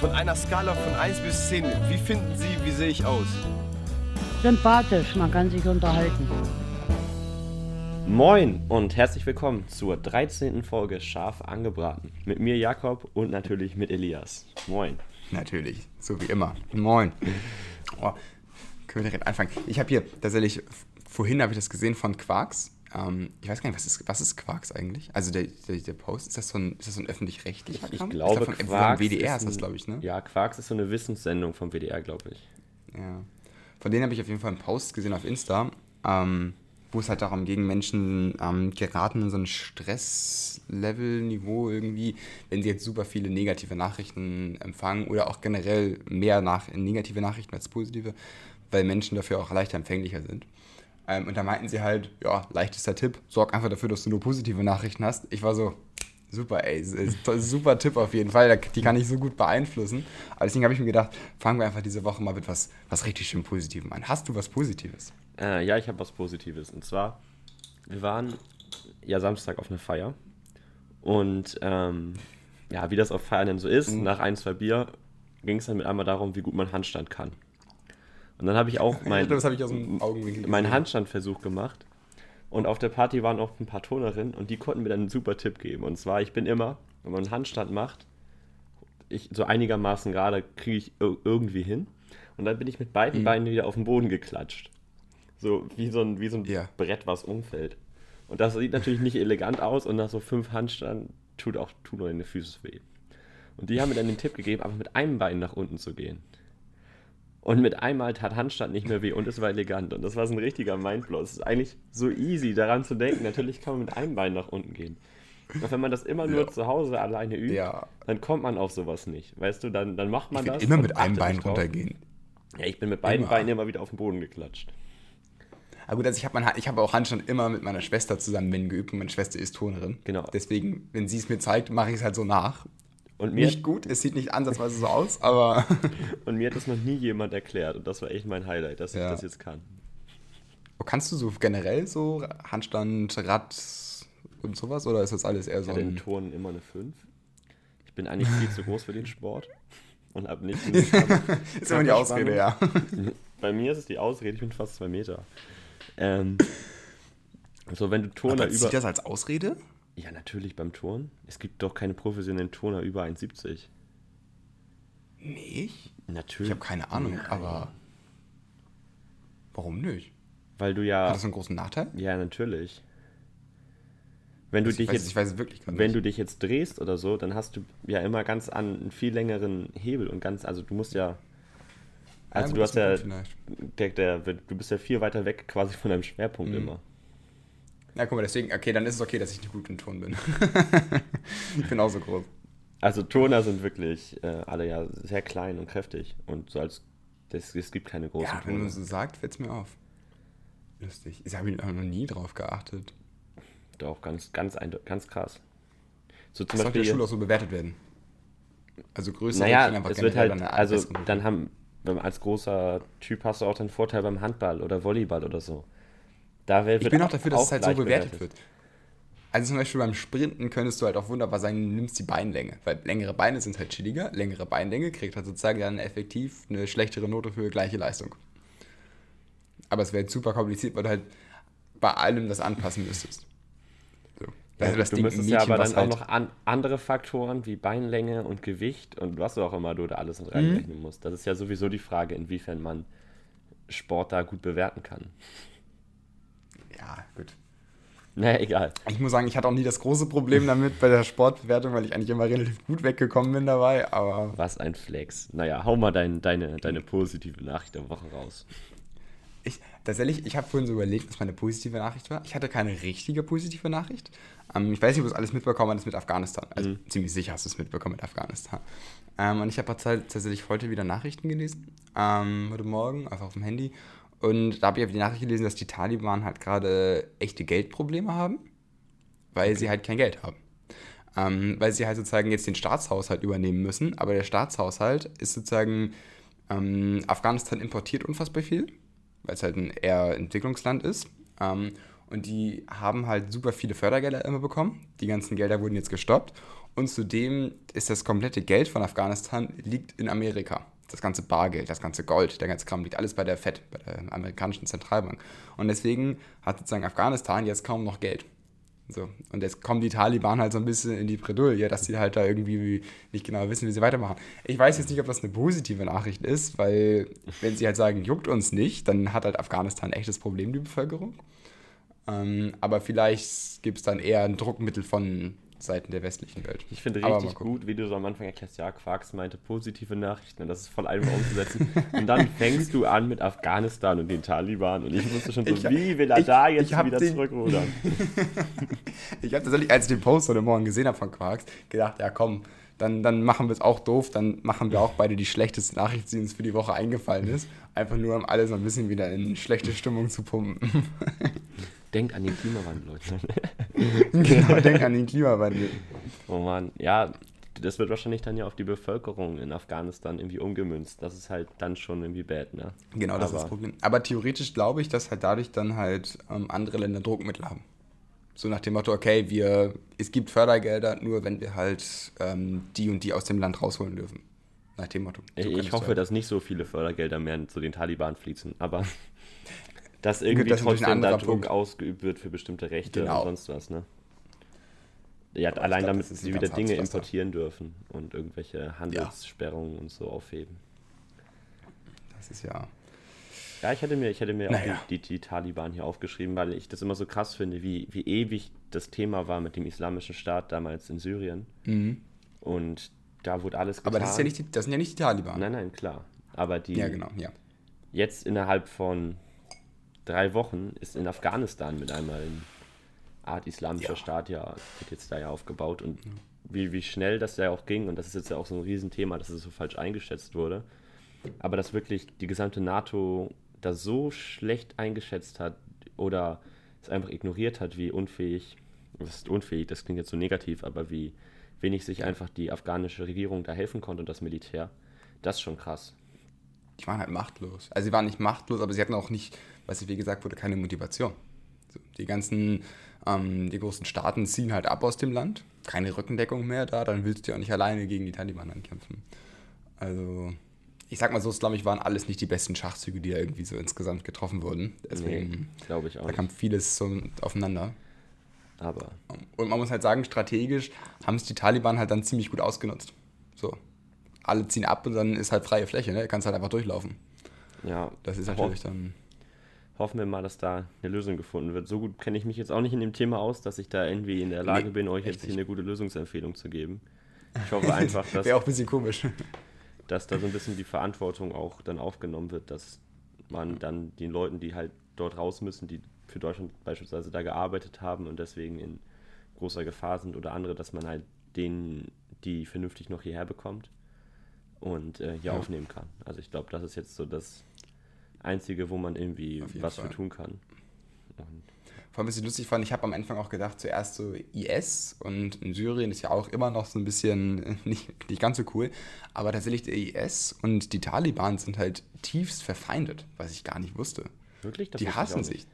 Von einer Skala von 1 bis 10, wie finden Sie, wie sehe ich aus? Sympathisch, man kann sich unterhalten. Moin und herzlich willkommen zur 13. Folge Scharf angebraten. Mit mir Jakob und natürlich mit Elias. Moin. Natürlich, so wie immer. Moin. Oh, können wir direkt anfangen? Ich habe hier tatsächlich, vorhin habe ich das gesehen von Quarks. Ähm, ich weiß gar nicht, was ist, was ist Quarks eigentlich? Also der, der, der Post, ist das so ein, so ein öffentlich-rechtlicher Ich Kram? glaube, ist das von, Quarks vom WDR ist ist das, glaube ich, ne? Ja, Quarks ist so eine Wissenssendung vom WDR, glaube ich. Ja. Von denen habe ich auf jeden Fall einen Post gesehen auf Insta, ähm, wo es halt darum ging, Menschen ähm, geraten in so ein Stresslevel-Niveau irgendwie, wenn sie jetzt super viele negative Nachrichten empfangen oder auch generell mehr nach negative Nachrichten als positive, weil Menschen dafür auch leichter empfänglicher sind. Ähm, und da meinten sie halt, ja, leichtester Tipp, sorg einfach dafür, dass du nur positive Nachrichten hast. Ich war so, super, ey, super Tipp auf jeden Fall, die kann ich so gut beeinflussen. Aber deswegen habe ich mir gedacht, fangen wir einfach diese Woche mal mit was, was richtig schön Positivem an. Hast du was Positives? Äh, ja, ich habe was Positives. Und zwar, wir waren ja Samstag auf einer Feier. Und ähm, ja, wie das auf Feiern denn so ist, Mhm. nach ein, zwei Bier ging es dann mit einmal darum, wie gut man Handstand kann. Und dann habe ich auch Ich mein, habe ich meinen gesehen. Handstandversuch gemacht. Und auf der Party waren auch ein paar Turnerinnen und die konnten mir dann einen super Tipp geben. Und zwar, ich bin immer, wenn man einen Handstand macht, ich so einigermaßen gerade kriege ich ir- irgendwie hin. Und dann bin ich mit Mhm. beiden Beinen wieder auf den Boden geklatscht. So wie so ein, wie so ein Ja. Brett, was umfällt. Und das sieht natürlich nicht elegant aus und nach so fünf Handstand tut auch tun deine Füße weh. Und die haben mir dann den Tipp gegeben, einfach mit einem Bein nach unten zu gehen. Und mit einmal tat Handstand nicht mehr weh und es war elegant. Und das war so ein richtiger Mindblow. Es ist eigentlich so easy, daran zu denken. Natürlich kann man mit einem Bein nach unten gehen. Und wenn man das immer nur Ja. zu Hause alleine übt, Ja. dann kommt man auf sowas nicht. Weißt du, dann, dann macht man Ich das. immer mit einem Bein runtergehen. Ja, ich bin mit beiden Immer. Beinen immer wieder auf den Boden geklatscht. Aber gut, also ich habe hab auch Handstand immer mit meiner Schwester zusammen wenn geübt und meine Schwester ist Turnerin. Genau. Deswegen, wenn sie es mir zeigt, mache ich es halt so nach. Und mir, Nicht gut, es sieht nicht ansatzweise so aus, aber und mir hat das noch nie jemand erklärt. Und das war echt mein Highlight, dass ich Ja. das jetzt kann. kannst du so generell so Handstand, Rad und sowas oder ist das alles eher Ich so hatte in ein... Turnen immer eine 5. Ich bin eigentlich viel zu groß für den Sport. Und habe nicht Ist immer die Ausrede, ja. Bei mir ist es die Ausrede, ich bin fast zwei Meter. Ähm, so, wenn du Turner Aber über. zieht das als Ausrede? Ja, natürlich beim Turnen. Es gibt doch keine professionellen Turner über 1,70. Nicht? Natürlich. Ich habe keine Ahnung, aber warum nicht? Weil du ja. Hat das einen großen Nachteil? Ja, natürlich. Wenn du ich, dich weiß, jetzt. ich weiß es wirklich gar nicht. Wenn du dich jetzt drehst oder so, dann hast du ja immer ganz an einen viel längeren Hebel und ganz, also du musst ja, also gut, du hast ja, der, der, du bist ja viel weiter weg quasi von deinem Schwerpunkt Mhm. immer. Ja, guck mal, deswegen, okay, dann ist es okay, dass ich nicht gut im Ton bin. ich bin auch so groß. Also Turner sind wirklich äh, alle ja sehr klein und kräftig und so als, das, es gibt keine großen Ja, wenn man so sagt, fällt es mir auf. Lustig. Ich habe noch nie drauf geachtet. Doch, ganz, ganz, ganz krass. So zum Das sollte in der Beispiel, Schule auch so bewertet werden. Also größere naja, einfach es wird halt, also bessere Note. dann haben, als großer Typ hast du auch den Vorteil beim Handball oder Volleyball oder so. Da wird Ich bin auch dafür, dass es halt so bewertet wird. Also zum Beispiel beim Sprinten könntest du halt auch wunderbar sagen, du nimmst die Beinlänge. Weil längere Beine sind halt chilliger, längere Beinlänge kriegt halt sozusagen dann effektiv eine schlechtere Note für gleiche Leistung. Aber es wäre jetzt super kompliziert, weil du halt bei allem das anpassen müsstest. So. Ja, Also das du Ding, müsstest ein ja Mädchen, aber dann auch halt- noch an, andere Faktoren wie Beinlänge und Gewicht und was auch immer du da alles Mhm. mit reinrechnen musst. Das ist ja sowieso die Frage, inwiefern man Sport da gut bewerten kann. Gut. Naja, egal. Ich muss sagen, ich hatte auch nie das große Problem damit bei der Sportbewertung, weil ich eigentlich immer relativ gut weggekommen bin dabei, aber Was ein Flex. Naja, hau mal dein, deine, deine positive Nachricht der Woche raus. Ich, tatsächlich, ich habe vorhin so überlegt, was meine positive Nachricht war. Ich hatte keine richtige positive Nachricht. Ähm, ich weiß nicht, ob du es alles mitbekommen hast mit Afghanistan. Also ziemlich sicher hast du es mitbekommen mit Afghanistan. Ähm, und ich habe tatsächlich heute wieder Nachrichten gelesen. Ähm, heute Morgen, einfach auf dem Handy. Und da habe ich die Nachricht gelesen, dass die Taliban halt gerade echte Geldprobleme haben, weil sie halt kein Geld haben. Ähm, weil sie halt sozusagen jetzt den Staatshaushalt übernehmen müssen. Aber der Staatshaushalt ist sozusagen, ähm, Afghanistan importiert unfassbar viel, weil es halt ein eher Entwicklungsland ist. Ähm, und die haben halt super viele Fördergelder immer bekommen. Die ganzen Gelder wurden jetzt gestoppt. Und zudem ist das komplette Geld von Afghanistan liegt in Amerika. Das ganze Bargeld, das ganze Gold, der ganze Kram liegt alles bei der FED, bei der amerikanischen Zentralbank. Und deswegen hat sozusagen Afghanistan jetzt kaum noch Geld. So. Und jetzt kommen die Taliban halt so ein bisschen in die Bredouille, dass sie halt da irgendwie nicht genau wissen, wie sie weitermachen. Ich weiß jetzt nicht, ob das eine positive Nachricht ist, weil wenn sie halt sagen, juckt uns nicht, dann hat halt Afghanistan ein echtes Problem, die Bevölkerung. Ähm, aber vielleicht gibt es dann eher ein Druckmittel von Seiten der westlichen Welt. Ich finde richtig gut, wie du so am Anfang erklärst, ja, Quarks meinte positive Nachrichten und das ist voll einfach umzusetzen. und dann fängst du an mit Afghanistan und den Taliban und ich wusste schon so, Ich- wie will er ich- da jetzt wieder den- zurückrudern? Ich habe tatsächlich, als ich den Post heute Morgen gesehen habe von Quarks, gedacht, ja komm, dann, dann machen wir es auch doof, dann machen wir auch beide die schlechteste Nachricht, die uns für die Woche eingefallen ist. Einfach nur, um alle so ein bisschen wieder in schlechte Stimmung zu pumpen. Denkt an den Klimawandel, Leute. genau, denk an den Klimawandel. Oh Mann, ja, das wird wahrscheinlich dann ja auf die Bevölkerung in Afghanistan irgendwie umgemünzt. Das ist halt dann schon irgendwie bad, ne? Genau, das ist das Aber- Problem. Aber theoretisch glaube ich, dass halt dadurch dann halt ähm, andere Länder Druckmittel haben. So nach dem Motto, okay, wir, es gibt Fördergelder, nur wenn wir halt ähm, die und die aus dem Land rausholen dürfen. Nach dem Motto. So Ich, hoffe, dass nicht so viele Fördergelder mehr zu den Taliban fließen, aber dass irgendwie das trotzdem da Druck Punkt. ausgeübt wird für bestimmte Rechte Genau. und sonst was, ne? Ja, Aber allein glaub, damit sie wieder Dinge importieren dürfen und irgendwelche Handelssperrungen und so aufheben. Das ist ja. Ja, ich hätte mir, ich hätte mir Naja. auch die, die, die Taliban hier aufgeschrieben, weil ich das immer so krass finde, wie, wie ewig das Thema war mit dem islamischen Staat damals in Syrien. Und da wurde alles getan. Mhm. Aber das, ist ja nicht die, das sind ja nicht die Taliban. Nein, nein, klar. Aber die, Ja, genau, ja. jetzt innerhalb von drei Wochen ist in Afghanistan mit einmal ein Art islamischer Ja. Staat ja, wird jetzt da ja aufgebaut und wie, wie schnell das ja auch ging und das ist jetzt ja auch so ein Riesenthema, dass es so falsch eingeschätzt wurde, aber dass wirklich die gesamte NATO das so schlecht eingeschätzt hat oder es einfach ignoriert hat, wie unfähig, was ist unfähig, das klingt jetzt so negativ, aber wie wenig sich einfach die afghanische Regierung da helfen konnte und das Militär, das ist schon krass. Die waren halt machtlos. Also sie waren nicht machtlos, aber sie hatten auch nicht, was wie gesagt wurde, keine Motivation. So, die ganzen, ähm, die großen Staaten ziehen halt ab aus dem Land. Keine Rückendeckung mehr da, dann willst du ja auch nicht alleine gegen die Taliban ankämpfen. Also, ich sag mal so, glaube ich, waren alles nicht die besten Schachzüge, die da irgendwie so insgesamt getroffen wurden. Deswegen, Nee, glaube ich auch da nicht. kam vieles so aufeinander. Aber Und man muss halt sagen, strategisch haben es die Taliban halt dann ziemlich gut ausgenutzt. So. Alle ziehen ab und dann ist halt freie Fläche, ne? Du kannst halt einfach durchlaufen. ja, Das ist natürlich dann. hoffen wir mal, dass da eine Lösung gefunden wird. So gut kenne ich mich jetzt auch nicht in dem Thema aus, dass ich da irgendwie in der Lage Nee, bin, euch jetzt hier nicht. eine gute Lösungsempfehlung zu geben. Ich hoffe einfach, dass, Wäre auch ein bisschen komisch. dass da so ein bisschen die Verantwortung auch dann aufgenommen wird, dass man dann den Leuten, die halt dort raus müssen, die für Deutschland beispielsweise da gearbeitet haben und deswegen in großer Gefahr sind oder andere, dass man halt denen, die vernünftig noch hierher bekommt und äh, hier Ja. aufnehmen kann. Also ich glaube, das ist jetzt so das Einzige, wo man irgendwie was Fall. für tun kann. Und Vor allem, was ich lustig fand, ich habe am Anfang auch gedacht, zuerst so IS und in Syrien ist ja auch immer noch so ein bisschen äh, nicht, nicht ganz so cool. Aber tatsächlich der IS und die Taliban sind halt tiefst verfeindet, was ich gar nicht wusste. wirklich? Das die hassen sich.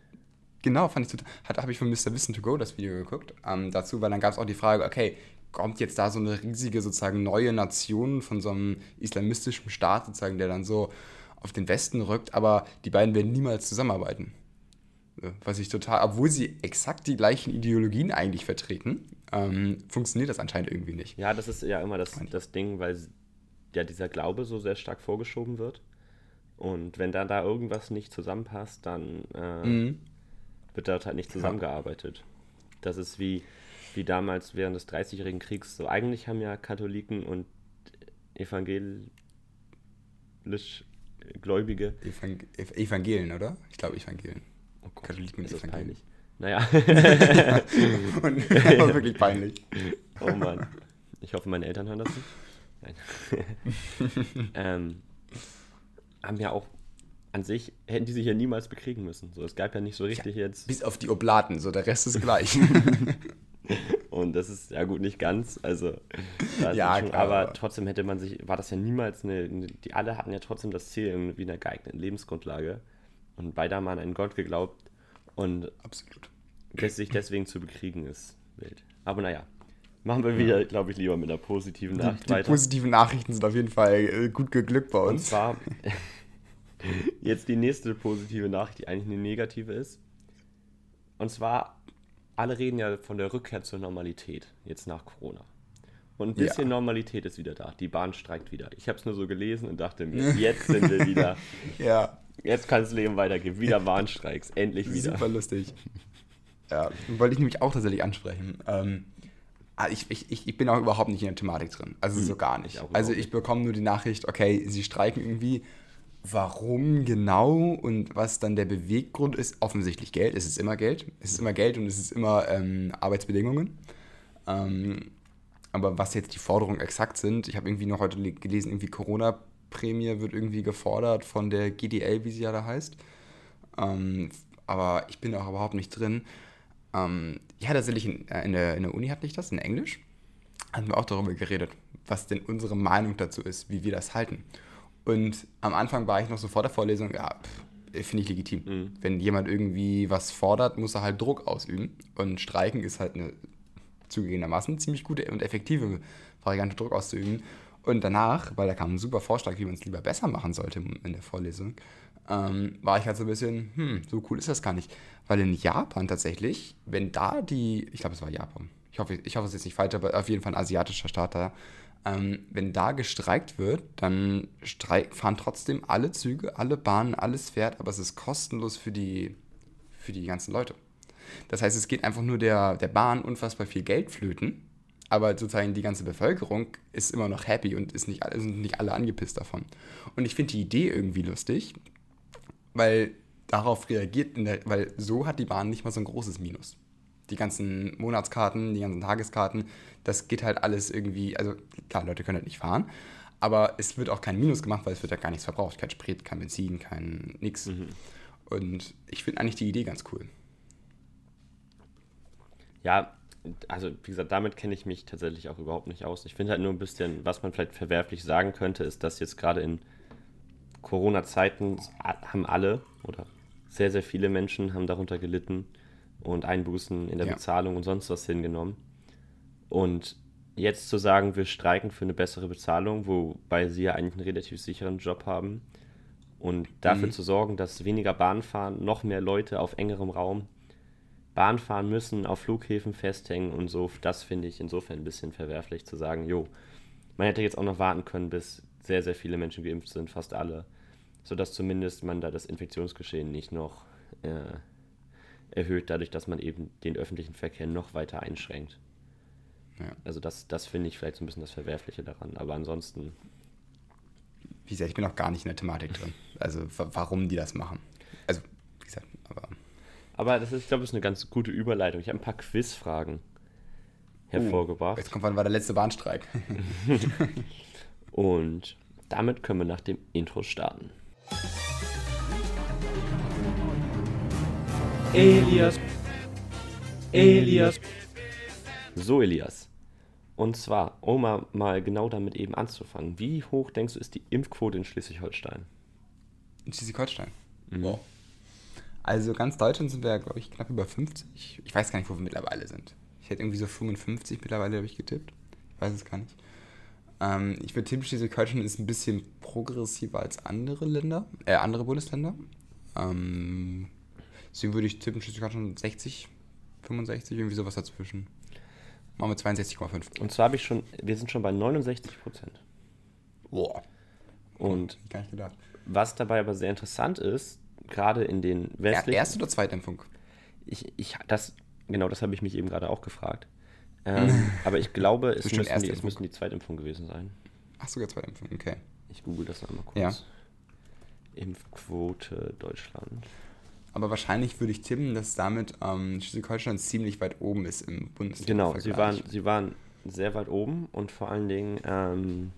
Genau, fand ich total. Hat, habe ich von Mr. Wissen to Go das Video geguckt ähm, dazu, weil dann gab es auch die Frage, okay, kommt jetzt da so eine riesige sozusagen neue Nation von so einem islamistischen Staat sozusagen, der dann so auf den Westen rückt, aber die beiden werden niemals zusammenarbeiten. Was ich total, obwohl sie exakt die gleichen Ideologien eigentlich vertreten, ähm, funktioniert das anscheinend irgendwie nicht. Ja, das ist ja immer das, das Ding, weil ja dieser Glaube so sehr stark vorgeschoben wird. Und wenn dann da irgendwas nicht zusammenpasst, dann äh, Mhm. wird dort halt nicht zusammengearbeitet. Das ist wie, wie damals während des Dreißigjährigen Kriegs. So eigentlich haben ja Katholiken und evangelisch Gläubige. Evang Ev Evangelien, oder? Ich glaube Evangelien. Oh Gott, Katholiken ist das Evangelien. peinlich. Naja. Und war wirklich peinlich. Oh Mann. Ich hoffe, meine Eltern hören das nicht. Nein. ähm, haben ja auch an sich, hätten die sich ja niemals bekriegen müssen. So, es gab ja nicht so richtig jetzt. Bis auf die Oblaten, so der Rest ist gleich. Und das ist ja gut nicht ganz. Also, Ja, schon, klar, aber trotzdem hätte man sich, war das ja niemals eine, eine, die alle hatten ja trotzdem das Ziel irgendwie einer geeigneten Lebensgrundlage. Und beide haben an einen Gott geglaubt und Absolut. des- sich deswegen zu bekriegen ist wild. Aber naja, Machen wir wieder, glaube ich, lieber mit einer positiven Die, Nachricht die weiter. positiven Nachrichten sind auf jeden Fall äh, gut geglückt bei Und uns. zwar jetzt die nächste positive Nachricht, die eigentlich eine negative ist. Und zwar, alle reden ja von der Rückkehr zur Normalität, jetzt nach Corona. Und ein bisschen Ja. Normalität ist wieder da. Die Bahn streikt wieder. Ich habe es nur so gelesen und dachte mir, jetzt sind wir wieder, Ja, jetzt kann das Leben weitergehen. Wieder Bahnstreiks, endlich wieder. super lustig. Ja, wollte ich nämlich auch tatsächlich ansprechen. Ähm, ah, ich, ich, ich bin auch überhaupt nicht in der Thematik drin. Also so gar nicht. Also ich bekomme nur die Nachricht, okay, sie streiken irgendwie. Warum genau und was dann der Beweggrund ist, offensichtlich Geld. Es ist immer Geld. Es ist immer Geld und es ist immer ähm, Arbeitsbedingungen. Ähm, aber was jetzt die Forderungen exakt sind, ich habe irgendwie noch heute le- gelesen, irgendwie Corona-Prämie wird irgendwie gefordert von der GDL, wie sie ja da heißt. Ähm, aber ich bin auch überhaupt nicht drin. Ähm, ja, tatsächlich in, äh, in, der, in der Uni hatte ich das, in Englisch. Hatten wir auch darüber geredet, was denn unsere Meinung dazu ist, wie wir das halten. Und am Anfang war ich noch so vor der Vorlesung, ja, finde ich legitim. Wenn jemand irgendwie was fordert, muss er halt Druck ausüben. Und Streiken ist halt eine zugegebenermaßen ziemlich gute und effektive Variante, Druck auszuüben. Und danach, weil da kam ein super Vorschlag, wie man es lieber besser machen sollte in der Vorlesung, ähm, war ich halt so ein bisschen, hm, so cool ist das gar nicht. Weil in Japan tatsächlich, wenn da die, ich glaube, es war Japan, ich hoffe, ich hoffe, es ist jetzt nicht falsch, aber auf jeden Fall ein asiatischer Staat da, ähm, wenn da gestreikt wird, dann streik, fahren trotzdem alle Züge, alle Bahnen, alles fährt, aber es ist kostenlos für die, für die ganzen Leute. Das heißt, es geht einfach nur der, der Bahn unfassbar viel Geld flöten, aber sozusagen die ganze Bevölkerung ist immer noch happy und ist nicht, alle- sind nicht alle angepisst davon. Und ich finde die Idee irgendwie lustig, weil darauf reagiert, der, weil so hat die Bahn nicht mal so ein großes Minus. Die ganzen Monatskarten, die ganzen Tageskarten, das geht halt alles irgendwie, also klar, Leute können halt nicht fahren, aber es wird auch kein Minus gemacht, weil es wird ja gar nichts verbraucht. Kein Sprit, kein Benzin, kein nix. Und ich finde eigentlich die Idee ganz cool. Ja, also wie gesagt, damit kenne ich mich tatsächlich auch überhaupt nicht aus. Ich finde halt nur ein bisschen, was man vielleicht verwerflich sagen könnte, ist, dass jetzt gerade in Corona-Zeiten haben alle oder sehr, sehr viele Menschen haben darunter gelitten und Einbußen in der Ja. Bezahlung und sonst was hingenommen. Und jetzt zu sagen, wir streiken für eine bessere Bezahlung, wobei sie ja eigentlich einen relativ sicheren Job haben und dafür zu sorgen, dass weniger Bahn fahren, noch mehr Leute auf engerem Raum Bahn fahren müssen, auf Flughäfen festhängen und so, das finde ich insofern ein bisschen verwerflich zu sagen, jo, man hätte jetzt auch noch warten können, bis sehr, sehr viele Menschen geimpft sind, fast alle, sodass zumindest man da das Infektionsgeschehen nicht noch äh, erhöht, dadurch, dass man eben den öffentlichen Verkehr noch weiter einschränkt. Ja. Also das, das finde ich vielleicht so ein bisschen das Verwerfliche daran, aber ansonsten, Wie gesagt, ich bin auch gar nicht in der Thematik drin. Also wa- warum die das machen. Also, wie gesagt, aber aber das ist, ich glaube, das ist eine ganz gute Überleitung. Ich habe ein paar Quizfragen hervorgebracht. jetzt kommt wann war der letzte Bahnstreik. Und damit können wir nach dem Intro starten. Elias. Elias. So, Elias. Und zwar, um mal, genau damit eben anzufangen. Wie hoch denkst du, ist die Impfquote in Schleswig-Holstein? In Schleswig-Holstein. Wow. Also ganz Deutschland sind wir, glaube ich, knapp über 50. Ich weiß gar nicht, wo wir mittlerweile sind. Ich hätte irgendwie so 55 mittlerweile, habe ich getippt. Ich weiß es gar nicht. Ähm, ich würde tippen, Schleswig-Holstein ist ein bisschen progressiver als andere Länder, äh, andere Bundesländer. Ähm, deswegen würde ich tippen, Schleswig-Holstein 60, 65, irgendwie sowas dazwischen. Machen wir 62,5. Und zwar habe ich schon, wir sind schon bei 69 Prozent. Boah. Und Gar nicht gedacht. was dabei aber sehr interessant ist, gerade in den westlichen... Erste oder Zweitimpfung? ich, ich, das, genau das habe ich mich eben gerade auch gefragt. Ähm, aber ich glaube, es müssen, die, es Impfung. müssen die Zweitimpfung gewesen sein. Ach, sogar Zweitimpfung, okay. Ich google das nochmal kurz. Ja. Impfquote Deutschland. Aber wahrscheinlich würde ich tippen, dass damit ähm, Schleswig-Holstein ziemlich weit oben ist im Bundesland. Genau, sie waren, sie waren sehr weit oben und vor allen Dingen, ähm,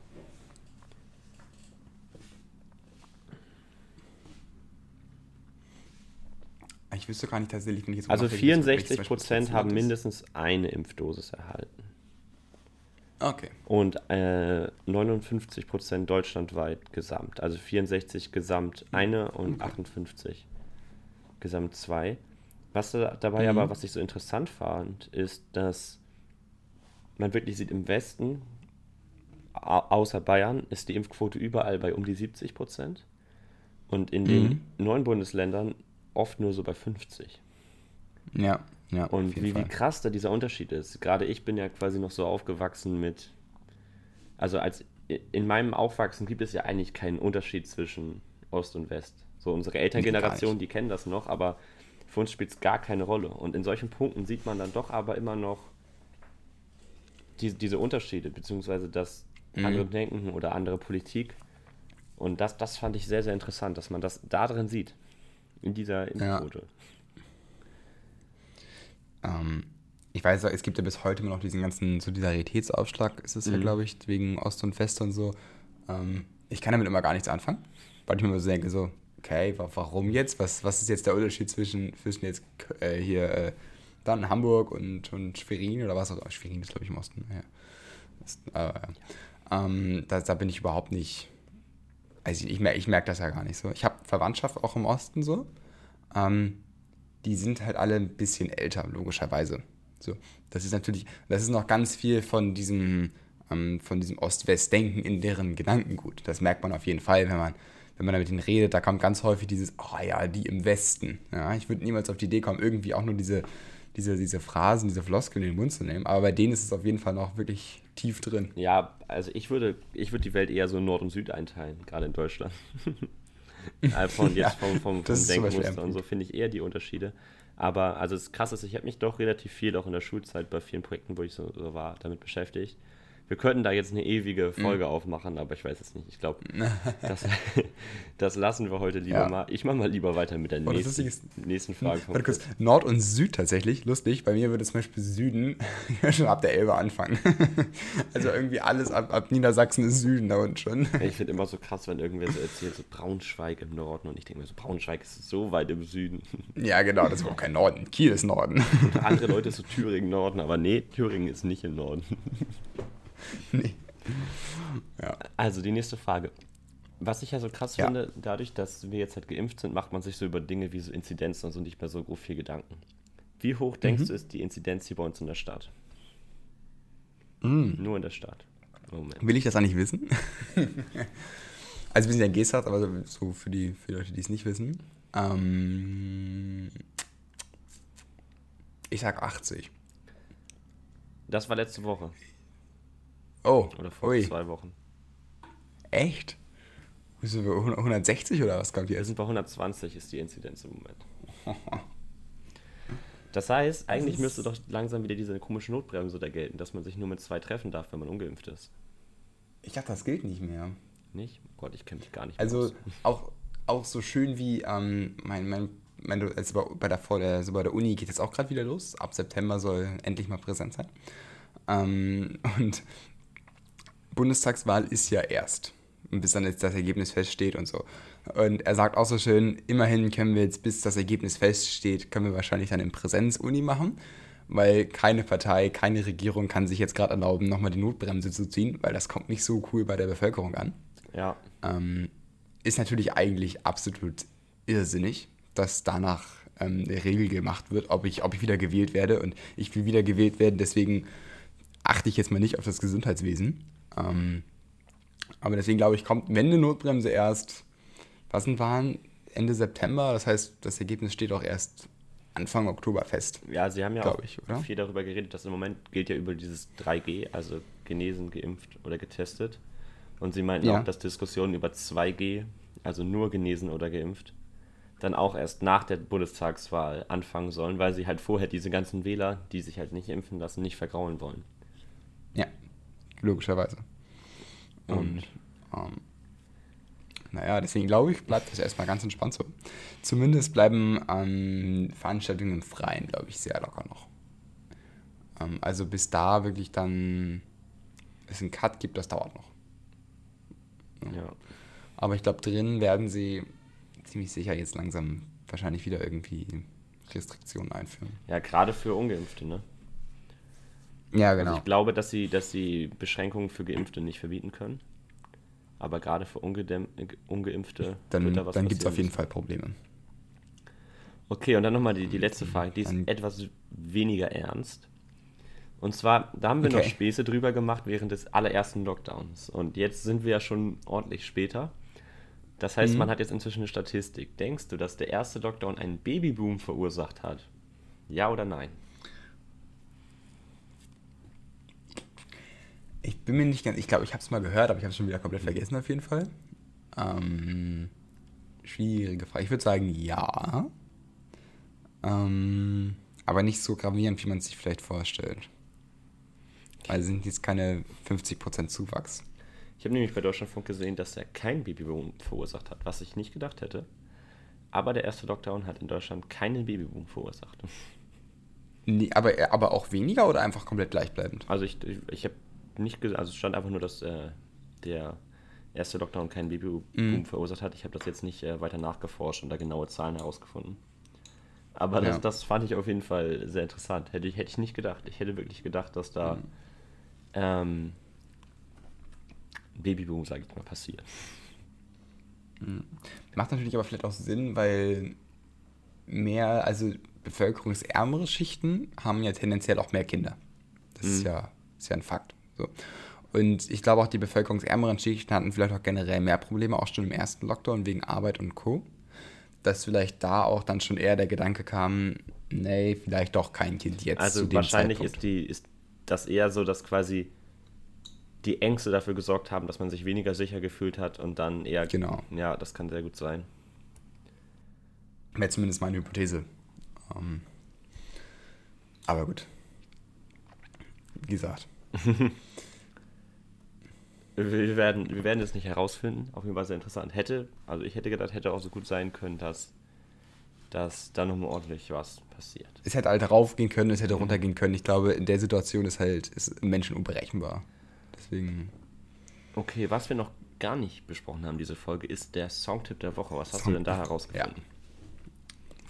Ich wüsste gar nicht tatsächlich, wenn ich jetzt also nachdenke, welches- 64 welches zum Beispiel Prozent haben mindestens eine Impfdosis erhalten. Okay. Und äh, 59 Prozent deutschlandweit gesamt. Also 64 gesamt eine und 58 gesamt zwei. Was da, dabei Mhm. aber, was ich so interessant fand, ist, dass man wirklich sieht, im Westen, au- außer Bayern, ist die Impfquote überall bei um die 70 Prozent. Und in den Mhm. neuen Bundesländern oft nur so bei 50. Ja, ja. Und wie, wie krass da dieser Unterschied ist. Gerade ich bin ja quasi noch so aufgewachsen mit. Also als in meinem Aufwachsen gibt es ja eigentlich keinen Unterschied zwischen Ost und West. So unsere Elterngeneration, die kennen das noch, aber für uns spielt es gar keine Rolle. Und in solchen Punkten sieht man dann doch aber immer noch die, diese Unterschiede, beziehungsweise das Mhm. andere Denken oder andere Politik. Und das, das fand ich sehr, sehr interessant, dass man das da drin sieht. In dieser Ja. Impfquote. Ähm, ich weiß, es gibt ja bis heute immer noch diesen ganzen Solidaritätsaufschlag, ist es ja, Mhm. glaube ich, wegen Ost und West und so. Ähm, ich kann damit immer gar nichts anfangen, weil ich mir immer so denke, so, okay, wa- warum jetzt? Was, was ist jetzt der Unterschied zwischen, zwischen jetzt äh, hier äh, dann Hamburg und, und Schwerin oder was auch immer? Schwerin ist, glaube ich, im Osten. Ja. Das, äh, ähm, da, da bin ich überhaupt nicht. Also ich, ich merke ich merk das ja gar nicht so. Ich habe Verwandtschaft auch im Osten so. Ähm, die sind halt alle ein bisschen älter, logischerweise. So, das ist natürlich, das ist noch ganz viel von diesem, ähm, von diesem Ost-West-Denken in deren Gedankengut. Das merkt man auf jeden Fall, wenn man, wenn man da mit ihnen redet. Da kommt ganz häufig dieses, oh ja, die im Westen. Ja, ich würde niemals auf die Idee kommen, irgendwie auch nur diese, diese, diese Phrasen, diese Floskeln in den Mund zu nehmen. Aber bei denen ist es auf jeden Fall noch wirklich tief drin. Ja, also ich würde, ich würde die Welt eher so in Nord und Süd einteilen, gerade in Deutschland. Äh, von jetzt vom, vom, vom Denkmuster und so finde ich eher die Unterschiede. Aber also das krasse ist, ich habe mich doch relativ viel auch in der Schulzeit bei vielen Projekten, wo ich so, so war, damit beschäftigt. Wir könnten da jetzt eine ewige Mhm. Folge aufmachen, aber ich weiß es nicht. Ich glaube, das, das lassen wir heute lieber Ja. mal. Ich mache mal lieber weiter mit der Und das nächsten, Lustige nächsten Frage. Warte kurz, Nord und Süd tatsächlich, lustig. Bei mir würde zum Beispiel Süden schon ab der Elbe anfangen. also irgendwie alles ab, ab Niedersachsen ist Süden da unten schon. Ich finde immer so krass, wenn irgendwer so erzählt, so Braunschweig im Norden und ich denke mir so, Braunschweig ist so weit im Süden. Ja, genau, das ist auch kein Norden. Kiel ist Norden. Und andere Leute so Thüringen Norden, aber nee, Thüringen ist nicht im Norden. nee. Ja. Also die nächste Frage. Was ich ja so krass Ja. finde, dadurch, dass wir jetzt halt geimpft sind, macht man sich so über Dinge wie so Inzidenzen und so nicht mehr so grob viel Gedanken. Wie hoch denkst Mhm. du ist die Inzidenz hier bei uns in der Stadt? Mm. Nur in der Stadt. Moment. Will ich das eigentlich wissen? also wir sind ja Geesthacht, aber so- so für die, für die Leute, die es nicht wissen. Ähm, ich sag 80. Das war letzte Woche. Oh, Oder vor ui, zwei Wochen. echt? Sind wir, 160 oder was kommt Wir jetzt? sind bei 120 ist die Inzidenz im Moment. Das heißt, eigentlich ist- müsste doch langsam wieder diese komische Notbremse da gelten, dass man sich nur mit zwei treffen darf, wenn man ungeimpft ist. Ich dachte, das gilt nicht mehr. Nicht? Oh Gott, ich kenne mich gar nicht Also aus. auch, auch so schön wie ähm, mein, mein, mein also bei, der, vor der, also bei der Uni geht jetzt auch gerade wieder los. Ab September soll endlich mal präsent sein. Ähm, und Bundestagswahl ist ja erst. Und bis dann jetzt das Ergebnis feststeht und so. Und er sagt auch so schön, immerhin können wir jetzt, bis das Ergebnis feststeht, können wir wahrscheinlich dann in Präsenz-Uni machen. Weil keine Partei, keine Regierung kann sich jetzt gerade erlauben, nochmal die Notbremse zu ziehen, weil das kommt nicht so cool bei der Bevölkerung an Ja, ähm, ist natürlich eigentlich absolut irrsinnig, dass danach ähm, eine Regel gemacht wird, ob ich, ob ich wieder gewählt werde. Und ich will wieder gewählt werden, deswegen achte ich jetzt mal nicht auf das Gesundheitswesen. Ähm, aber deswegen glaube ich, kommt, wenn eine Notbremse erst, was sind waren, Ende September, das heißt, das Ergebnis steht auch erst Anfang Oktober fest. Ja, sie haben ja auch ich, viel darüber geredet, dass im Moment gilt ja über dieses 3G, also genesen, geimpft oder getestet. Und sie meinten Ja. auch, dass Diskussionen über 2G, also nur genesen oder geimpft, dann auch erst nach der Bundestagswahl anfangen sollen, weil sie halt vorher diese ganzen Wähler, die sich halt nicht impfen lassen, nicht vergraulen wollen. Logischerweise. Und ähm, naja, deswegen glaube ich, bleibt das erstmal ganz entspannt so. Zumindest bleiben ähm, Veranstaltungen im Freien, glaube ich, sehr locker noch. Ähm, also bis da wirklich dann es einen Cut gibt, das dauert noch. Ja. Aber ich glaube, drin werden sie ziemlich sicher jetzt langsam wahrscheinlich wieder irgendwie Restriktionen einführen. Ja, gerade für Ungeimpfte, ne? Ja, Also ich glaube, dass sie, dass sie Beschränkungen für Geimpfte nicht verbieten können. Aber gerade für Ungedämm- äh, Ungeimpfte dann da dann gibt es auf jeden. Fall Probleme. Okay, und dann nochmal die, die letzte Frage, die ist Dann- etwas weniger ernst. Und zwar, da haben wir noch Okay. Späße drüber gemacht während des allerersten Lockdowns. Und jetzt sind wir ja schon ordentlich später. Das heißt, Mhm. man hat jetzt inzwischen eine Statistik. Denkst du, dass der erste Lockdown einen Babyboom verursacht hat? Ja oder nein? Bin mir nicht ganz, ich glaube, ich habe es mal gehört, aber ich habe es schon wieder komplett vergessen auf jeden Fall. Ähm, schwierige Frage. Ich würde sagen, ja. Ähm, aber nicht so gravierend, wie man es sich vielleicht vorstellt. Weil es sind jetzt keine 50% Zuwachs. Ich habe nämlich bei Deutschlandfunk gesehen, dass er keinen Babyboom verursacht hat, was ich nicht gedacht hätte. Aber der erste Lockdown hat in Deutschland keinen Babyboom verursacht. Nee, aber, aber auch weniger oder einfach komplett gleichbleibend? Also ich, ich, ich habe nicht gesagt, also es stand einfach nur, dass äh, der erste Lockdown keinen Babyboom Mhm. verursacht hat. Ich habe das jetzt nicht äh, weiter nachgeforscht und da genaue Zahlen herausgefunden. Aber Ja. das, das fand ich auf jeden Fall sehr interessant. Hätte ich, hätte ich nicht gedacht. Ich hätte wirklich gedacht, dass da Mhm. ähm, ein Babyboom, sage ich mal, passiert. Macht natürlich aber vielleicht auch Sinn, weil mehr, also bevölkerungsärmere Schichten haben ja tendenziell auch mehr Kinder. Das ist, ja, ist ja ein Fakt. So. Und ich glaube auch, die bevölkerungsärmeren Schichten hatten vielleicht auch generell mehr Probleme, auch schon im ersten Lockdown wegen Arbeit und Co. Dass vielleicht da auch dann schon eher der Gedanke kam, nee, vielleicht doch kein Kind jetzt. zu Also wahrscheinlich Zeitpunkt. ist, die, ist das eher so, dass quasi die Ängste dafür gesorgt haben, dass man sich weniger sicher gefühlt hat und dann eher. Genau. Ja, das kann sehr gut sein. Wäre zumindest meine Hypothese. Ähm, aber gut. Wie gesagt. Wir werden, wir werden es nicht herausfinden. Auf jeden Fall sehr interessant. Hätte, also ich hätte gedacht, hätte auch so gut sein können, dass, dass da nochmal ordentlich was passiert. Es hätte halt raufgehen können, es hätte runtergehen können. Ich glaube, in der Situation ist halt ist Menschen unberechenbar. Deswegen. Okay, was wir noch gar nicht besprochen haben, diese Folge, ist der Songtipp der Woche. Was hast du Song- denn da herausgefunden?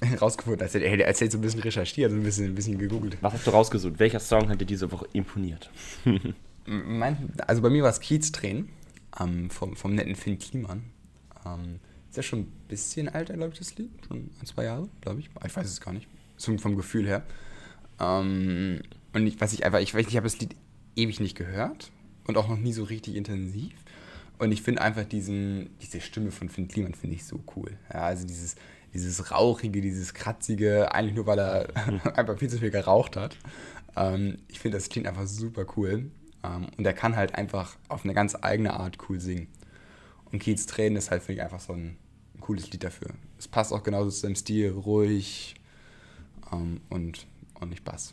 rausgefunden, als hätte er erzählt, so ein bisschen recherchiert, so ein bisschen, ein bisschen gegoogelt. Was hast du rausgesucht? Welcher Song hat dir diese Woche imponiert? Mein, also bei mir war es Kieztränen ähm, vom, vom netten Finn Kliman. Ähm, ist ja schon ein bisschen alter, glaube ich, das Lied. Schon ein, zwei Jahre, glaube ich. Ich weiß es gar nicht. So vom Gefühl her. Ähm, und ich, was ich einfach, ich weiß nicht, ich habe das Lied ewig nicht gehört und auch noch nie so richtig intensiv. Und ich finde einfach diesen, diese Stimme von Finn Kliman finde ich so cool. Ja, also dieses, dieses Rauchige, dieses Kratzige, eigentlich nur, weil er einfach viel zu viel geraucht hat. Ähm, ich finde, das klingt einfach super cool. Ähm, und er kann halt einfach auf eine ganz eigene Art cool singen. Und Kiez Tränen ist halt, finde ich, einfach so ein, ein cooles Lied dafür. Es passt auch genauso zu seinem Stil, ruhig ähm, und, nicht Bass.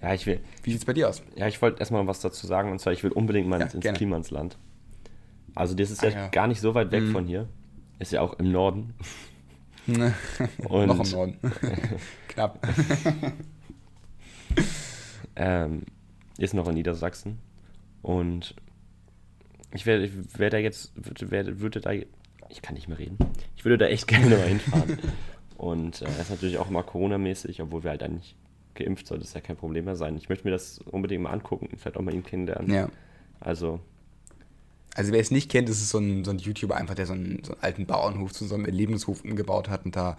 Ja, ich will, Wie sieht's bei dir aus? Ja, ich wollte erstmal was dazu sagen, und zwar, ich will unbedingt mal Ja, ins gerne. Klimansland. Also, das ist Ah, ja, ja. gar nicht so weit weg Mhm. von hier. Ist ja auch im Norden. Und- Noch im Norden. Knapp. Ähm, ist noch in Niedersachsen. Und ich werde, ich werde da jetzt, würde, würde da, ich kann nicht mehr reden. Ich würde da echt gerne mal hinfahren. Und äh, das ist natürlich auch mal Corona-mäßig, obwohl wir halt eigentlich geimpft sollte es ja kein Problem mehr sein. Ich möchte mir das unbedingt mal angucken und vielleicht auch mal ihn kennenlernen. Ja. Also, Also wer es nicht kennt, ist so ein, so ein YouTuber einfach, der so einen, so einen alten Bauernhof zu so einem Erlebnishof umgebaut hat und da,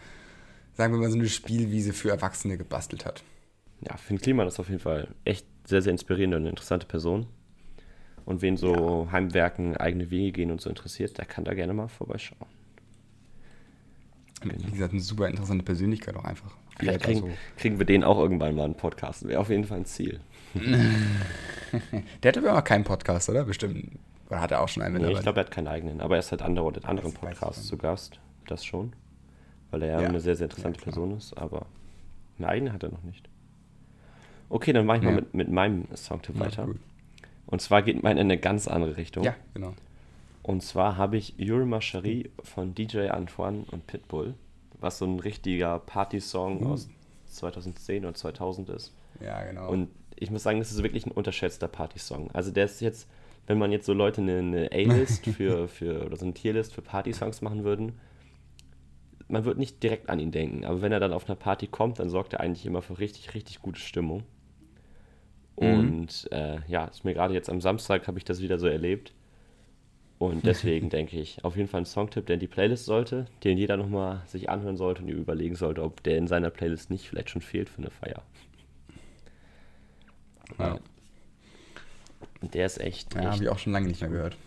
sagen wir mal, so eine Spielwiese für Erwachsene gebastelt hat. ja, Finn Kliman ist auf jeden Fall echt sehr, sehr inspirierende und eine interessante Person. Und wen so Heimwerken, eigene Wege gehen und so interessiert, der kann da gerne mal vorbeischauen. Wie gesagt, eine super interessante Persönlichkeit auch einfach. Vielleicht kriegen, so- kriegen wir den auch irgendwann mal einen Podcast. Wäre auf jeden Fall ein Ziel. Der hat aber auch keinen Podcast, oder? Bestimmt. Oder hat er auch schon einen Nee, ich glaube, er hat keinen eigenen, aber er ist halt andauernd in anderen Podcasts zu Gast. Das schon. Weil er ja, eine sehr, sehr interessante Ja. Person ist, aber eine eigene hat er noch nicht. Okay, dann mache ich mal Ja. mit, mit meinem Songtipp weiter. gut. Und zwar geht mein in eine ganz andere Richtung. Ja, genau. Und zwar habe ich Yuri Cherie von DJ Antoine und Pitbull, was so ein richtiger Party-Song Uh. aus 2010 und 2000 ist. Ja, genau. Und ich muss sagen, das ist wirklich ein unterschätzter Party-Song. Also der ist jetzt, wenn man jetzt so Leute eine, eine A-List für, für, oder so eine Tierlist für Party-Songs machen würden, man wird nicht direkt an ihn denken. Aber wenn er dann auf einer Party kommt, dann sorgt er eigentlich immer für richtig, richtig gute Stimmung. Und äh, ja, ist mir gerade jetzt am Samstag habe ich das wieder so erlebt. Und deswegen denke ich, auf jeden Fall ein Songtipp, der in die Playlist sollte, den jeder nochmal sich anhören sollte und überlegen sollte, ob der in seiner Playlist nicht vielleicht schon fehlt für eine Feier. Ja, der ist echt, ja habe ich auch schon lange nicht mehr gehört.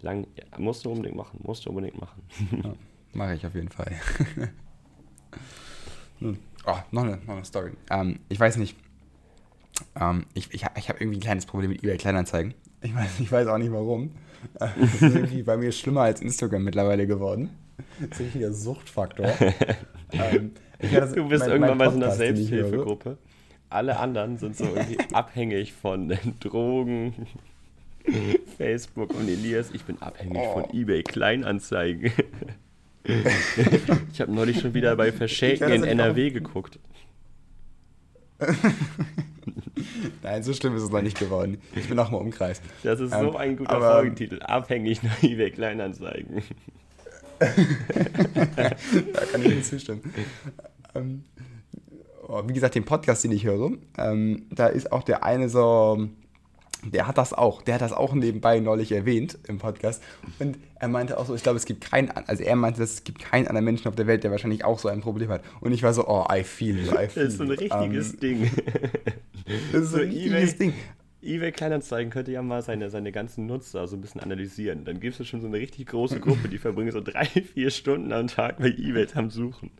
lang. Ja, musst du unbedingt machen. Musst du unbedingt machen. Mache ich auf jeden Fall. oh, noch eine, noch eine Story. Ähm, ich weiß nicht. Ähm, ich ich, ich habe irgendwie ein kleines Problem mit eBay Kleinanzeigen. Ich weiß, ich weiß auch nicht warum. Das ist irgendwie bei mir schlimmer als Instagram mittlerweile geworden. Das ist ein Suchtfaktor. ähm, das- Du bist mein- irgendwann mein bei so einer ich höre. Selbsthilfegruppe. Alle anderen sind so irgendwie abhängig von Drogen, Facebook und Elias. Ich bin abhängig Oh. von eBay Kleinanzeigen. ich habe neulich schon wieder bei höre in NRW geguckt. Nein, so schlimm ist es noch nicht geworden. Ich bin auch mal Umkreis. Das ist Ähm, so ein guter aber- Folgentitel. Abhängig nach eBay Kleinanzeigen. Da kann ich nicht zustimmen. Ähm, wie gesagt, den Podcast, den ich höre, ähm, da ist auch der eine so, der hat das auch, der hat das auch nebenbei neulich erwähnt im Podcast. Und er meinte auch so, ich glaube, es gibt keinen, also er meinte, dass es gibt keinen anderen Menschen auf der Welt, der wahrscheinlich auch so ein Problem hat. Und ich war so, oh, I feel it, I feel Das ist so ein richtiges Ähm, Ding. das ist so ein richtiges Ding. eBay Kleinanzeigen könnte ja mal seine, seine ganzen Nutzer so ein bisschen analysieren. Dann gibt es schon so eine richtig große Gruppe, die verbringen so drei, vier Stunden am Tag bei eBay am Suchen.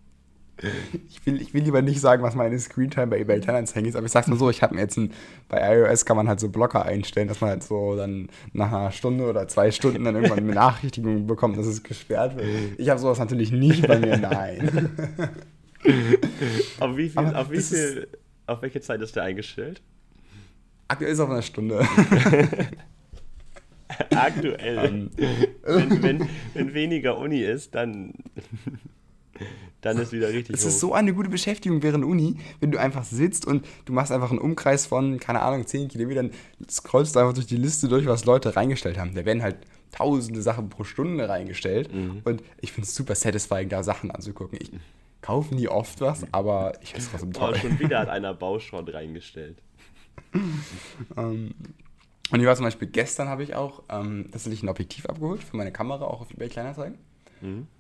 Ich will, ich will lieber nicht sagen, was meine Screentime bei eBay Kleinanzeigen ist, aber ich sag's mal so, ich habe mir jetzt ein, bei iOS kann man halt so Blocker einstellen, dass man halt so dann nach einer Stunde oder zwei Stunden dann irgendwann eine Benachrichtigung bekommt, dass es gesperrt wird. Ich habe sowas natürlich nicht bei mir, nein. Auf wie viel, Aber auf wie das ist- viel, auf welche Zeit ist der eingestellt? Aktuell ist es auf einer Stunde. Aktuell. Ähm. wenn, wenn, wenn weniger Uni ist, dann, dann ist wieder richtig Es ist so eine gute Beschäftigung während Uni, wenn du einfach sitzt und du machst einfach einen Umkreis von, keine Ahnung, 10 Kilometern, scrollst du einfach durch die Liste durch, was Leute reingestellt haben. Da werden halt tausende Sachen pro Stunde reingestellt und ich finde es super satisfying, da Sachen anzugucken. Ich kaufe nie oft was, aber ich finde es trotzdem Oh, toll. schon wieder hat einer Bauschrott reingestellt. Ähm, und ich war zum Beispiel, gestern habe ich auch ähm, tatsächlich ein Objektiv abgeholt für meine Kamera, auch auf eBay Kleinanzeigen.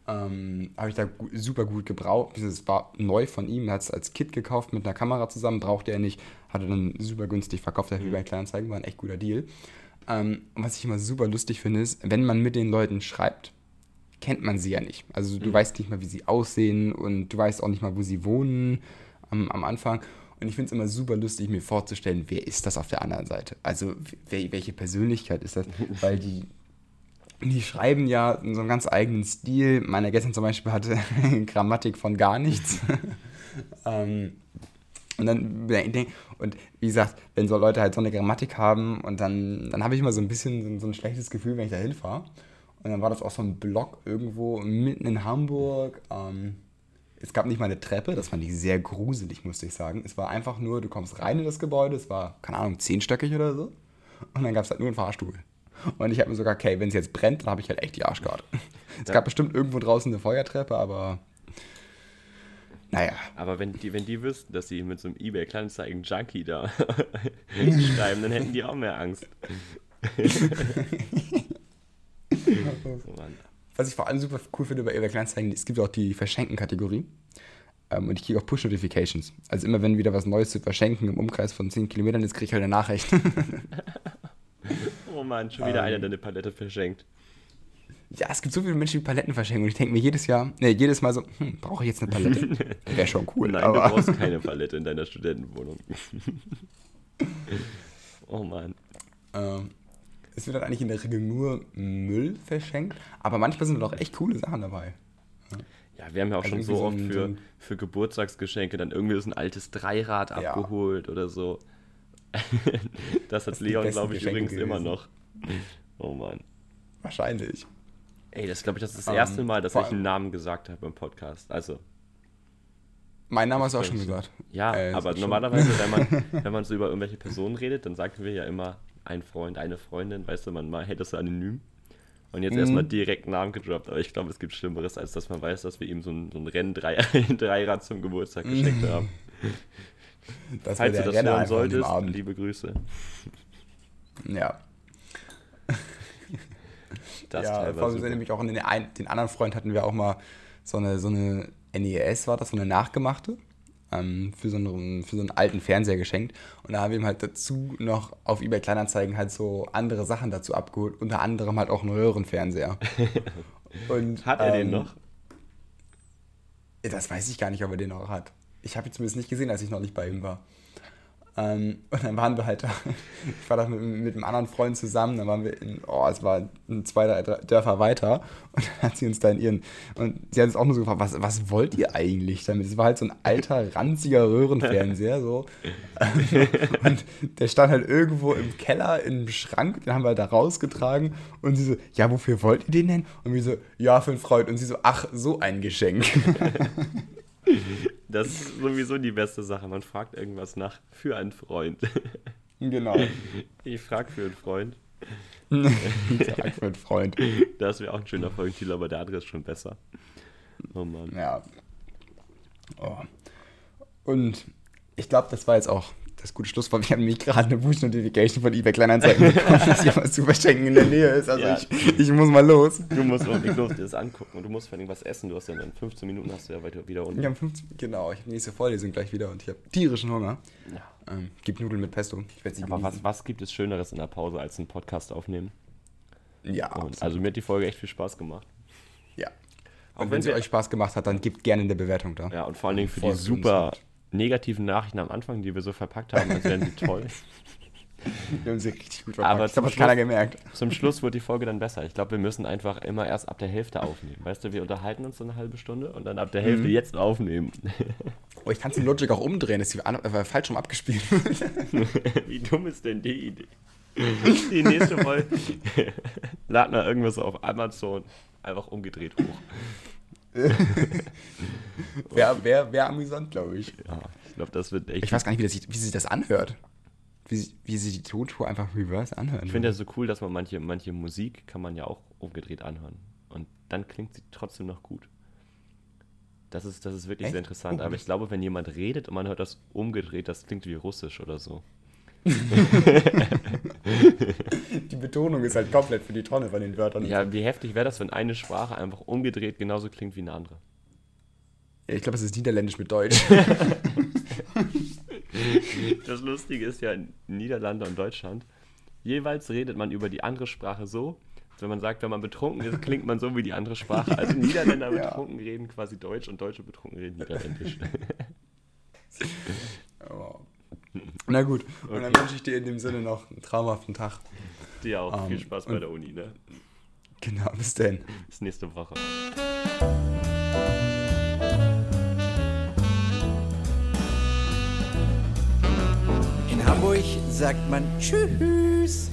Ähm, habe ich da super gut gebraucht. Es war neu von ihm, er hat es als Kit gekauft mit einer Kamera zusammen, brauchte er nicht, hat er dann super günstig verkauft, auf eBay Kleinanzeigen, war ein echt guter Deal. Ähm, was ich immer super lustig finde, ist, wenn man mit den Leuten schreibt, kennt man sie ja nicht. Also du weißt nicht mal, wie sie aussehen und du weißt auch nicht mal, wo sie wohnen am, am Anfang. Und ich finde es immer super lustig, mir vorzustellen, wer ist das auf der anderen Seite? Also welche Persönlichkeit ist das? Weil die, die schreiben ja in so einem ganz eigenen Stil. Meiner gestern zum Beispiel hatte Grammatik von gar nichts. ähm, und dann und wie gesagt, wenn so Leute halt so eine Grammatik haben und dann, dann habe ich immer so ein bisschen so, so ein schlechtes Gefühl, wenn ich da hinfahre. Und dann war das auch so ein Block irgendwo mitten in Hamburg. Ähm, es gab nicht mal eine Treppe, das fand ich sehr gruselig, musste ich sagen. Es war einfach nur, du kommst rein in das Gebäude, es war, keine Ahnung, zehnstöckig oder so. Und dann gab es halt nur einen Fahrstuhl. Und ich habe mir sogar, okay, wenn es jetzt brennt, dann habe ich halt echt die Arschkarte. Es Ja. gab bestimmt irgendwo draußen eine Feuertreppe, aber naja. Aber wenn die, wenn die wüssten, dass sie mit so einem eBay Kleinanzeigen Junkie da schreiben, dann hätten die auch mehr Angst. So, Mann. Was ich vor allem super cool finde bei eBay Kleinanzeigen, es gibt auch die Verschenken-Kategorie. Ähm, und ich kriege auch Push-Notifications. Also immer wenn wieder was Neues zu verschenken im Umkreis von 10 Kilometern ist, kriege ich halt eine Nachricht. Oh Mann, schon wieder Ähm. einer, der eine Palette verschenkt. ja, es gibt so viele Menschen, die Paletten verschenken. Und ich denke mir jedes Jahr, nee, jedes Mal so, hm, brauche ich jetzt eine Palette? Wäre schon cool. Nein, aber du brauchst keine Palette in deiner Studentenwohnung. oh Mann. ähm, es wird halt eigentlich in der Regel nur Müll verschenkt. Aber manchmal sind da auch echt coole Sachen dabei. Ja, wir haben ja auch Also schon so oft für, für Geburtstagsgeschenke dann irgendwie so ein altes Dreirad Ja. abgeholt oder so. das hat die Leon, glaube ich, Geschenke übrigens immer gewesen. noch. Oh Mann. Wahrscheinlich. Ey, das glaube ich, das ist das Ähm, erste Mal, dass ich einen Namen gesagt habe im Podcast. Also, Mein Name hast du auch schon gesagt. ja, Äh, aber normalerweise, wenn man, wenn man so über irgendwelche Personen redet, dann sagen wir ja immer ein Freund, eine Freundin, weißt du, man mal hält das anonym. Und jetzt Mhm. erstmal direkt Namen gedroppt, aber ich glaube, es gibt Schlimmeres, als dass man weiß, dass wir ihm so ein, so ein Renn-Dreirad zum Geburtstag geschenkt Mhm. haben. Das Falls du das Renner hören solltest, Abend. liebe Grüße. Ja. Das ja, vor allem nämlich auch in den, ein, den anderen Freund hatten wir auch mal so eine, so eine NES, war das, so eine nachgemachte. ähm, für, so einen, für so einen alten Fernseher geschenkt. Und da haben wir ihm halt dazu noch auf eBay Kleinanzeigen halt so andere Sachen dazu abgeholt. Unter anderem halt auch einen Röhrenfernseher. Und, Hat er den ähm, noch? Das weiß ich gar nicht, ob er den noch hat. Ich habe ihn zumindest nicht gesehen, als ich noch nicht bei ihm war. Ähm, und dann waren wir halt da, ich war da mit, mit einem anderen Freund zusammen, dann waren wir in, oh, es war ein, zwei, drei Dörfer weiter und dann hat sie uns da in ihren, und sie hat uns auch nur so gefragt, was, was wollt ihr eigentlich damit? Es war halt so ein alter, ranziger Röhrenfernseher, so. und der stand halt irgendwo im Keller, im Schrank, den haben wir halt da rausgetragen und sie so, ja, wofür wollt ihr den denn? Und wir so, ja, für einen Freund. Und sie so, ach, so ein Geschenk. Das ist sowieso die beste Sache. Man fragt irgendwas nach für einen Freund. genau. Ich frage für einen Freund. Sag für einen Freund. Das wäre auch ein schöner Folgentitel, aber der andere ist schon besser. Oh Mann. Ja. Oh. Und ich glaube, das war jetzt auch das gute Schlusswort. Wir haben nämlich gerade eine Push-Notification von eBay Kleinanzeigen bekommen, dass hier was zu verschenken in der Nähe ist. Also Ja. ich, ich muss mal los. Du musst unbedingt los dir das angucken und du musst vor allem was essen. Du hast ja in 15 Minuten hast du ja weiter wieder unten. Haben 15, genau, ich habe die nächste Vorlesung gleich wieder und ich habe tierischen Hunger. Ja. Ähm, gibt Nudeln mit Pesto. Ich werde sie Aber was, genießen. was gibt es Schöneres in der Pause als einen Podcast aufnehmen? Ja, Und also mir hat die Folge echt viel Spaß gemacht. ja. Auch Und wenn wenn sie euch Spaß gemacht hat, dann gebt gerne eine Bewertung da. Ja, und vor allen Dingen für die super halt. Negativen Nachrichten am Anfang, die wir so verpackt haben, als wären sie toll. Wir haben sie richtig gut Aber verpackt. Ich zum glaube, keiner gemerkt. Zum Schluss wird die Folge dann besser. Ich glaube, wir müssen einfach immer erst ab der Hälfte aufnehmen. Weißt du, wir unterhalten uns so eine halbe Stunde und dann ab der Hälfte jetzt aufnehmen. Oh, ich kann es in Logic auch umdrehen, ist die äh, falsch rum abgespielt. Wie dumm ist denn die Idee? Die nächste Folge lad mal irgendwas auf Amazon einfach umgedreht hoch. Wäre wär, wär amüsant, glaube ich. Ja, ich glaube, das wird echt. Ich weiß gar nicht, wie, das, sich- wie sich das anhört. Wie, sie- wie sich die Tonspur einfach reverse anhören. Ich finde das so cool, dass man manche, manche Musik kann man ja auch umgedreht anhören. Und dann klingt sie trotzdem noch gut. Das ist, das ist wirklich Echt? sehr interessant. Oh, Aber ich glaube, wenn jemand redet und man hört das umgedreht, das klingt wie Russisch oder so. die Betonung ist halt komplett für die Tonne von den Wörtern. Ja, wie heftig wäre das, wenn eine Sprache einfach umgedreht genauso klingt wie eine andere? Ja, ich glaube, es ist Niederländisch mit Deutsch. Das Lustige ist ja, in Niederlande und Deutschland, jeweils redet man über die andere Sprache so, wenn man sagt, wenn man betrunken ist, klingt man so wie die andere Sprache. Also Niederländer Ja. betrunken reden quasi Deutsch und Deutsche betrunken reden Niederländisch. Oh. Na gut, und dann Okay. wünsche ich dir in dem Sinne noch einen traumhaften Tag. Dir auch Ähm, viel Spaß bei der Uni, ne? Genau, bis denn. Bis nächste Woche. In Hamburg sagt man Tschüss.